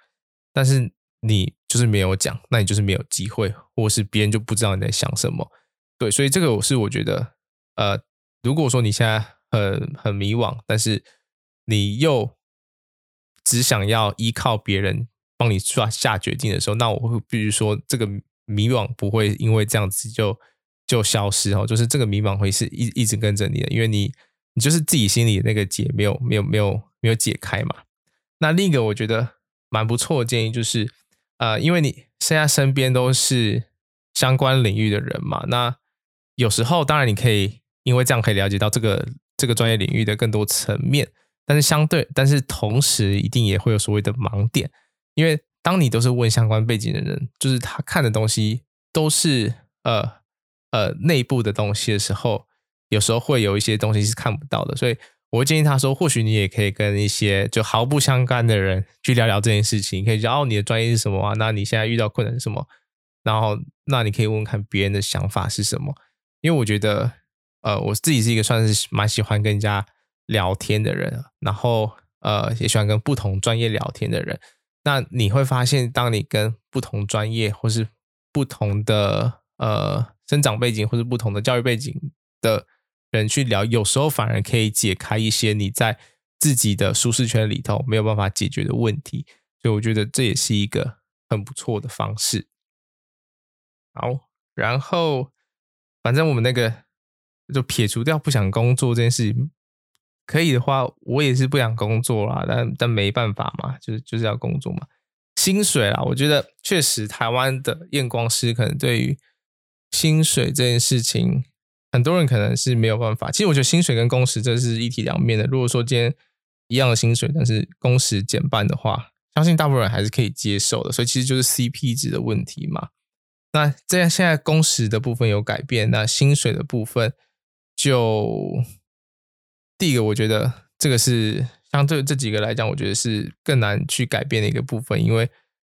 但是你就是没有讲，那你就是没有机会，或是别人就不知道你在想什么。对，所以这个我是我觉得，呃，如果说你现在很很迷惘，但是你又只想要依靠别人帮你下下决定的时候，那我会必须说，这个迷惘不会因为这样子就就消失哦，就是这个迷茫会是一一直跟着你的，因为你。你就是自己心里那个结没有没有没有没有解开嘛？那另一个我觉得蛮不错的建议就是，呃，因为你现在身边都是相关领域的人嘛，那有时候当然你可以因为这样可以了解到这个这个专业领域的更多层面，但是相对但是同时一定也会有所谓的盲点，因为当你都是问相关背景的人，就是他看的东西都是呃呃内部的东西的时候。有时候会有一些东西是看不到的，所以我会建议他说，或许你也可以跟一些就毫不相干的人去聊聊这件事情，可以讲哦，你的专业是什么啊？那你现在遇到困难是什么？然后那你可以问问看别人的想法是什么？因为我觉得，呃，我自己是一个算是蛮喜欢跟人家聊天的人，然后呃，也喜欢跟不同专业聊天的人。那你会发现，当你跟不同专业或是不同的呃生长背景或是不同的教育背景的人去聊，有时候反而可以解开一些你在自己的舒适圈里头没有办法解决的问题，所以我觉得这也是一个很不错的方式。好，然后反正我们那个就撇除掉不想工作这件事情，可以的话，我也是不想工作啦，但但没办法嘛，就是就是要工作嘛。薪水啊，我觉得确实台湾的验光师可能对于薪水这件事情。很多人可能是没有办法，其实我觉得薪水跟工时这是一体两面的。如果说今天一样的薪水，但是工时减半的话，相信大部分人还是可以接受的。所以其实就是 CP 值的问题嘛。那这样现在工时的部分有改变，那薪水的部分就第一个，我觉得这个是相对这几个来讲，我觉得是更难去改变的一个部分，因为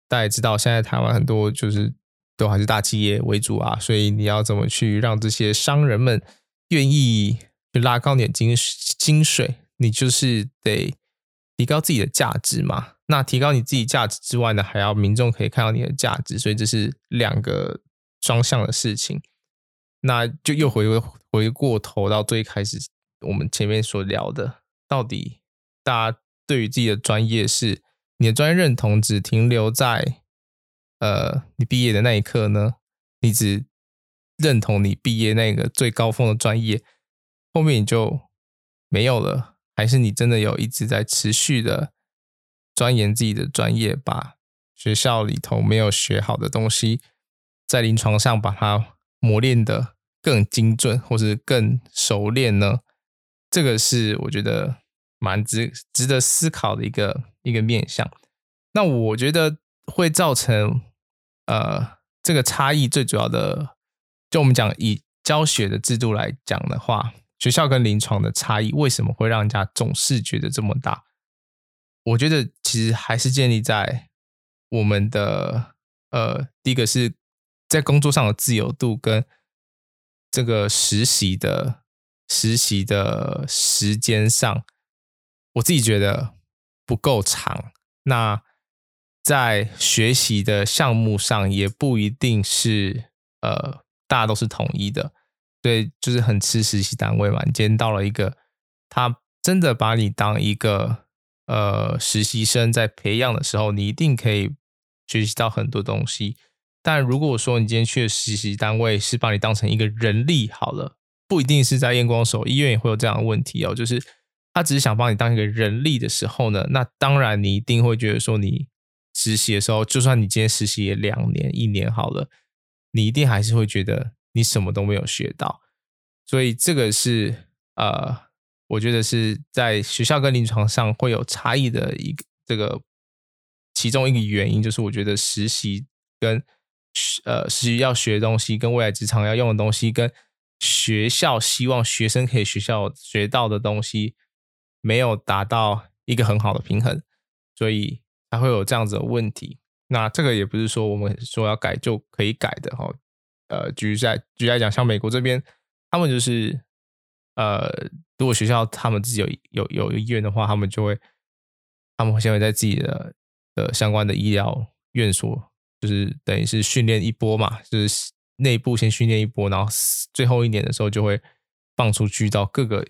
大家也知道，现在台湾很多就是。都还是大企业为主啊，所以你要怎么去让这些商人们愿意去拉高点金薪水？你就是得提高自己的价值嘛。那提高你自己价值之外呢，还要民众可以看到你的价值，所以这是两个双向的事情。那就又回回过头到最开始我们前面所聊的，到底大家对于自己的专业是你的专业认同只停留在。呃，你毕业的那一刻呢，你只认同你毕业那个最高峰的专业，后面你就没有了，还是你真的有一直在持续的钻研自己的专业，把学校里头没有学好的东西，在临床上把它磨练得更精准，或是更熟练呢？这个是我觉得蛮值值得思考的一个一个面向。那我觉得。会造成呃这个差异最主要的，就我们讲以教学的制度来讲的话，学校跟临床的差异为什么会让人家总是觉得这么大？我觉得其实还是建立在我们的呃第一个是在工作上的自由度跟这个实习的实习的时间上，我自己觉得不够长。那在学习的项目上，也不一定是呃，大家都是统一的，对，就是很吃实习单位嘛。你今天到了一个，他真的把你当一个呃实习生在培养的时候，你一定可以学习到很多东西。但如果说你今天去的实习单位是把你当成一个人力好了，不一定是在验光手医院也会有这样的问题哦。就是他只是想帮你当一个人力的时候呢，那当然你一定会觉得说你。实习的时候，就算你今天实习也两年、一年好了，你一定还是会觉得你什么都没有学到。所以这个是呃，我觉得是在学校跟临床上会有差异的一个这个其中一个原因，就是我觉得实习跟呃实习要学的东西，跟未来职场要用的东西，跟学校希望学生可以学校学到的东西，没有达到一个很好的平衡，所以才会有这样子的问题。那这个也不是说我们说要改就可以改的哈。呃，举在举来讲，像美国这边，他们就是呃，如果学校他们自己有有有医院的话，他们就会他们会先会在自己的的相关的医疗院所，就是等于是训练一波嘛，就是内部先训练一波，然后最后一年的时候就会放出去到各个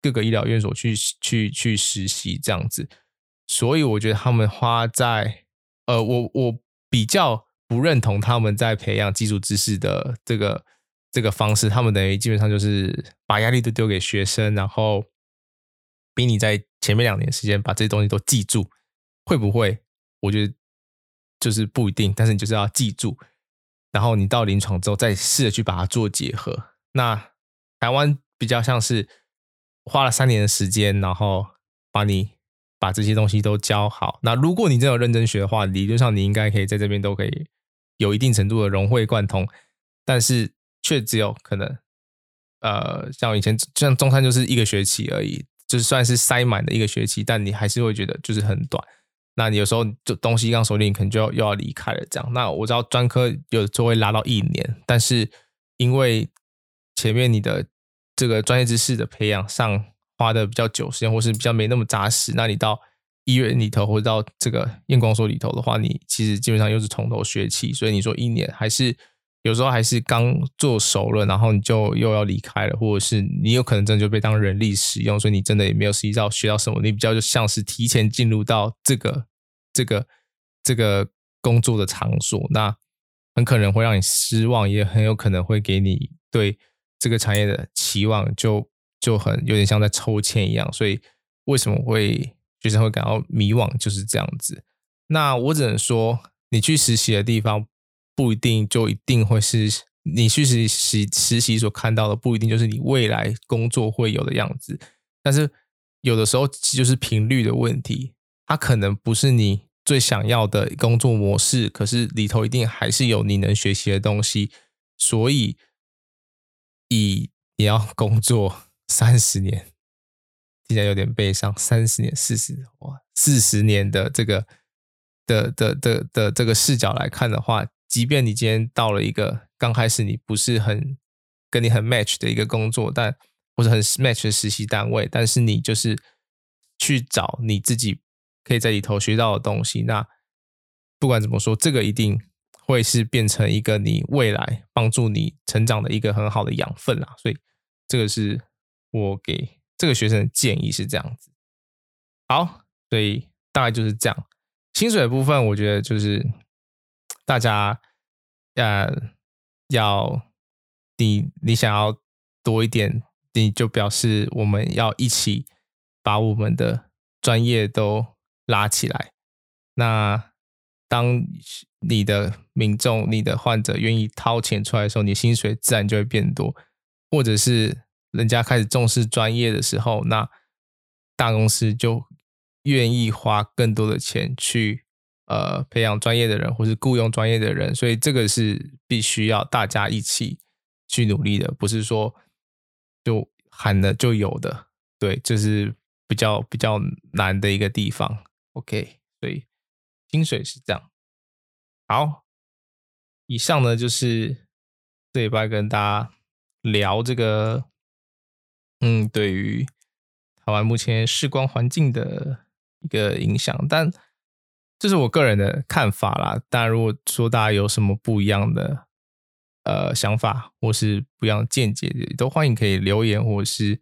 各个医疗院所去去去实习这样子。所以我觉得他们花在呃，我我比较。不认同他们在培养基础知识的这个这个方式，他们等于基本上就是把压力都丢给学生，然后逼你在前面两年时间把这些东西都记住，会不会？我觉得就是不一定，但是你就是要记住，然后你到临床之后再试着去把它做结合。那台湾比较像是花了三年的时间，然后把你把这些东西都教好。那如果你真的有认真学的话，理论上你应该可以在这边都可以。有一定程度的融会贯通，但是却只有可能，呃，像以前像中餐就是一个学期而已，就算是塞满的一个学期，但你还是会觉得就是很短。那你有时候就东西刚手里，你可能就要又要离开了。这样，那我知道专科有时候会拉到一年，但是因为前面你的这个专业知识的培养上花的比较久时间，或是比较没那么扎实，那你到。医院里头或者到这个验光所里头的话，你其实基本上又是从头学起，所以你说一年还是有时候还是刚做熟了，然后你就又要离开了，或者是你有可能真的就被当人力使用，所以你真的也没有实际到学到什么，你比较就像是提前进入到这个这个这个工作的场所，那很可能会让你失望，也很有可能会给你对这个产业的期望就就很有点像在抽签一样，所以为什么会？学生会感到迷惘，就是这样子。那我只能说，你去实习的地方不一定就一定会是你去实习实习所看到的，不一定就是你未来工作会有的样子。但是有的时候就是频率的问题，它可能不是你最想要的工作模式，可是里头一定还是有你能学习的东西。所以，以你要工作三十年。现在有点悲伤，三十年、四十哇，四十年的这个的的的，的这个视角来看的话，即便你今天到了一个刚开始你不是很跟你很 match 的一个工作，但或者很 match 的实习单位，但是你就是去找你自己可以在里头学到的东西，那不管怎么说，这个一定会是变成一个你未来帮助你成长的一个很好的养分啦。所以这个是我给。这个学生的建议是这样子，好，所以大概就是这样。薪水部分，我觉得就是大家呃要你你想要多一点，你就表示我们要一起把我们的专业都拉起来。那当你的民众、你的患者愿意掏钱出来的时候，你薪水自然就会变多，或者是。人家开始重视专业的时候，那大公司就愿意花更多的钱去呃培养专业的人，或是雇佣专业的人。所以这个是必须要大家一起去努力的，不是说就喊了就有的。对，这是比较比较难的一个地方。OK，所以薪水是这样。好，以上呢就是这礼拜跟大家聊这个。嗯，对于台湾目前视光环境的一个影响，但这是我个人的看法啦。当然，如果说大家有什么不一样的呃想法，或是不一样的见解，也都欢迎可以留言，或者是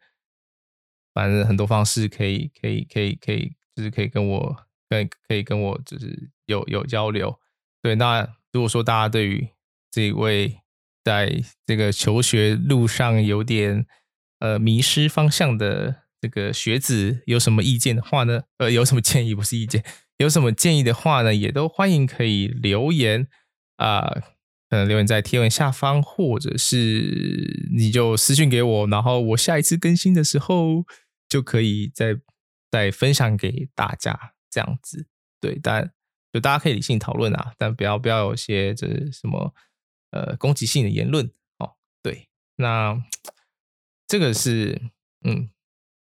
反正很多方式可以可以可以可以，就是可以跟我跟可以跟我就是有有交流。对，那如果说大家对于这一位在这个求学路上有点呃，迷失方向的这个学子有什么意见的话呢？呃，有什么建议？不是意见，有什么建议的话呢？也都欢迎可以留言啊，可能留言在贴文下方，或者是你就私信给我，然后我下一次更新的时候就可以再再分享给大家这样子。对，但就大家可以理性讨论啊，但不要不要有些这什么呃攻击性的言论哦。对，那这个是嗯，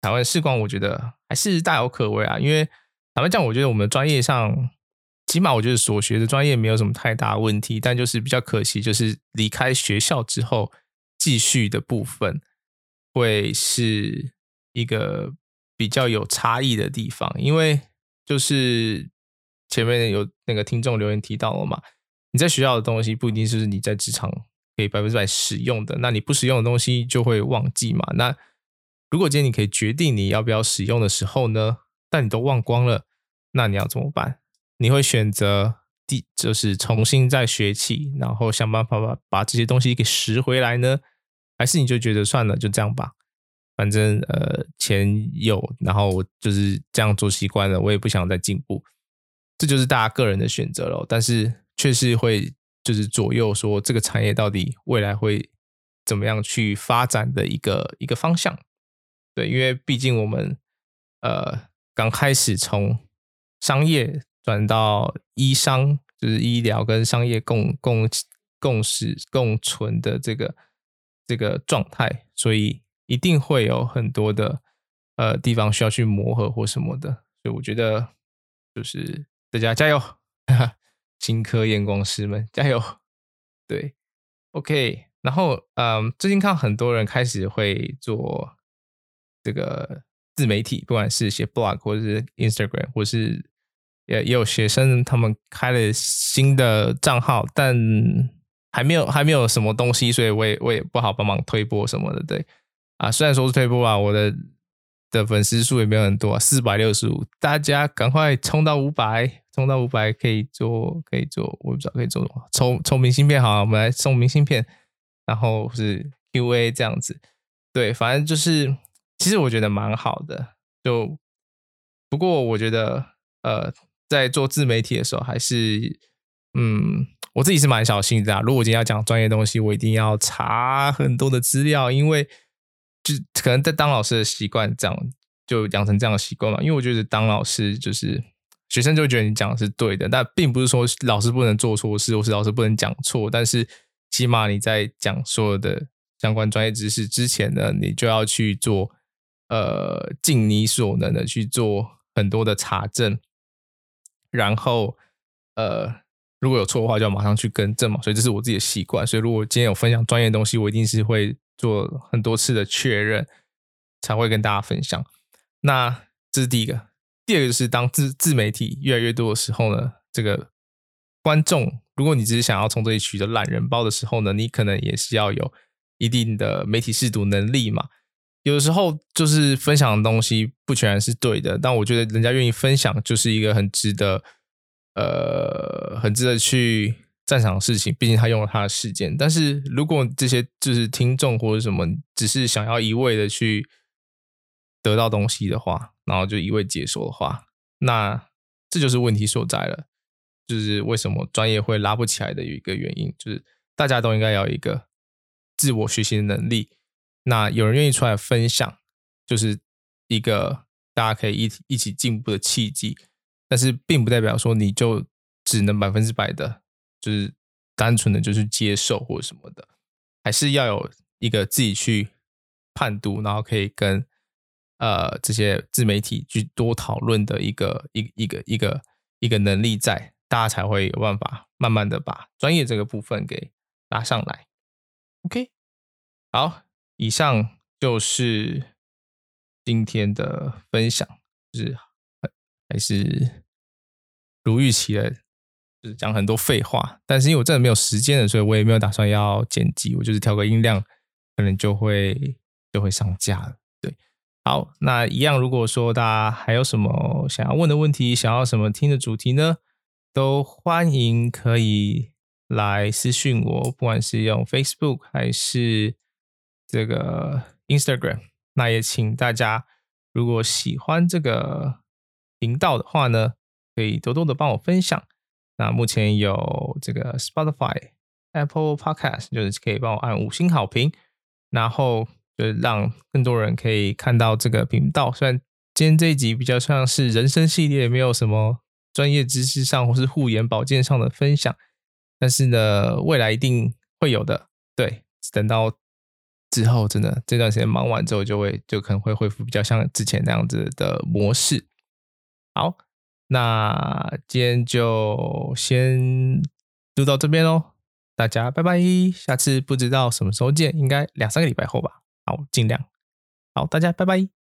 台湾视光，我觉得还是大有可为啊。因为坦白讲，我觉得我们专业上，起码我觉得所学的专业没有什么太大问题，但就是比较可惜，就是离开学校之后继续的部分会是一个比较有差异的地方，因为就是。前面有那个听众留言提到了嘛？你在学校的东西不一定是你在职场可以百分之百使用的，那你不使用的东西就会忘记嘛。那如果今天你可以决定你要不要使用的时候呢？但你都忘光了，那你要怎么办？你会选择第就是重新再学起，然后想办法把把这些东西给拾回来呢？还是你就觉得算了，就这样吧，反正呃钱有，然后就是这样做习惯了，我也不想再进步。这就是大家个人的选择了，但是确实会就是左右说这个产业到底未来会怎么样去发展的一个一个方向。对，因为毕竟我们呃刚开始从商业转到医商，就是医疗跟商业共共共识共存的这个这个状态，所以一定会有很多的呃地方需要去磨合或什么的。所以我觉得就是。大家加油，新科验光师们 加油！对，OK。然后，嗯，最近看很多人开始会做这个自媒体，不管是写 blog 或者是 Instagram，或是也也有学生他们开了新的账号，但还没有还没有什么东西，所以我也我也不好帮忙推播什么的。对，啊，虽然说是推播啊，我的。的粉丝数也没有很多，四百六十五，大家赶快冲到五百，冲到五百可以做，可以做，我不知道可以做什么，抽抽明信片好，我们来送明信片，然后是 QA 这样子，对，反正就是，其实我觉得蛮好的，就不过我觉得，呃，在做自媒体的时候，还是，嗯，我自己是蛮小心的啊，如果今天要讲专业东西，我一定要查很多的资料，因为。就可能在当老师的习惯这样，就养成这样的习惯嘛。因为我觉得当老师就是学生就会觉得你讲的是对的，但并不是说老师不能做错事，或是老师不能讲错。但是起码你在讲所有的相关专业知识之前呢，你就要去做呃尽你所能的去做很多的查证，然后呃如果有错的话，就要马上去更正嘛。所以这是我自己的习惯。所以如果今天有分享专业的东西，我一定是会。做很多次的确认，才会跟大家分享。那这是第一个，第二个就是当自自媒体越来越多的时候呢，这个观众，如果你只是想要从这里取得懒人包的时候呢，你可能也是要有一定的媒体识读能力嘛。有时候就是分享的东西不全然是对的，但我觉得人家愿意分享，就是一个很值得，呃，很值得去。赞赏的事情，毕竟他用了他的事件。但是如果这些就是听众或者什么，只是想要一味的去得到东西的话，然后就一味解说的话，那这就是问题所在了。就是为什么专业会拉不起来的一个原因，就是大家都应该要一个自我学习的能力。那有人愿意出来分享，就是一个大家可以一一起进步的契机。但是并不代表说你就只能百分之百的。就是单纯的就是接受或什么的，还是要有一个自己去判读，然后可以跟呃这些自媒体去多讨论的一个一一个一个一个能力在，大家才会有办法慢慢的把专业这个部分给拉上来。OK，好，以上就是今天的分享，就是还是如预期的。就是讲很多废话，但是因为我真的没有时间了，所以我也没有打算要剪辑，我就是调个音量，可能就会就会上架了。对，好，那一样，如果说大家还有什么想要问的问题，想要什么听的主题呢，都欢迎可以来私讯我，不管是用 Facebook 还是这个 Instagram，那也请大家如果喜欢这个频道的话呢，可以多多的帮我分享。那目前有这个 Spotify、Apple Podcast，就是可以帮我按五星好评，然后就是让更多人可以看到这个频道。虽然今天这一集比较像是人生系列，没有什么专业知识上或是护眼保健上的分享，但是呢，未来一定会有的。对，等到之后真的这段时间忙完之后，就会就可能会恢复比较像之前那样子的模式。好，那今天就先录到这边喽，大家拜拜，下次不知道什么时候见，应该两三个礼拜后吧。好，尽量。好，大家拜拜。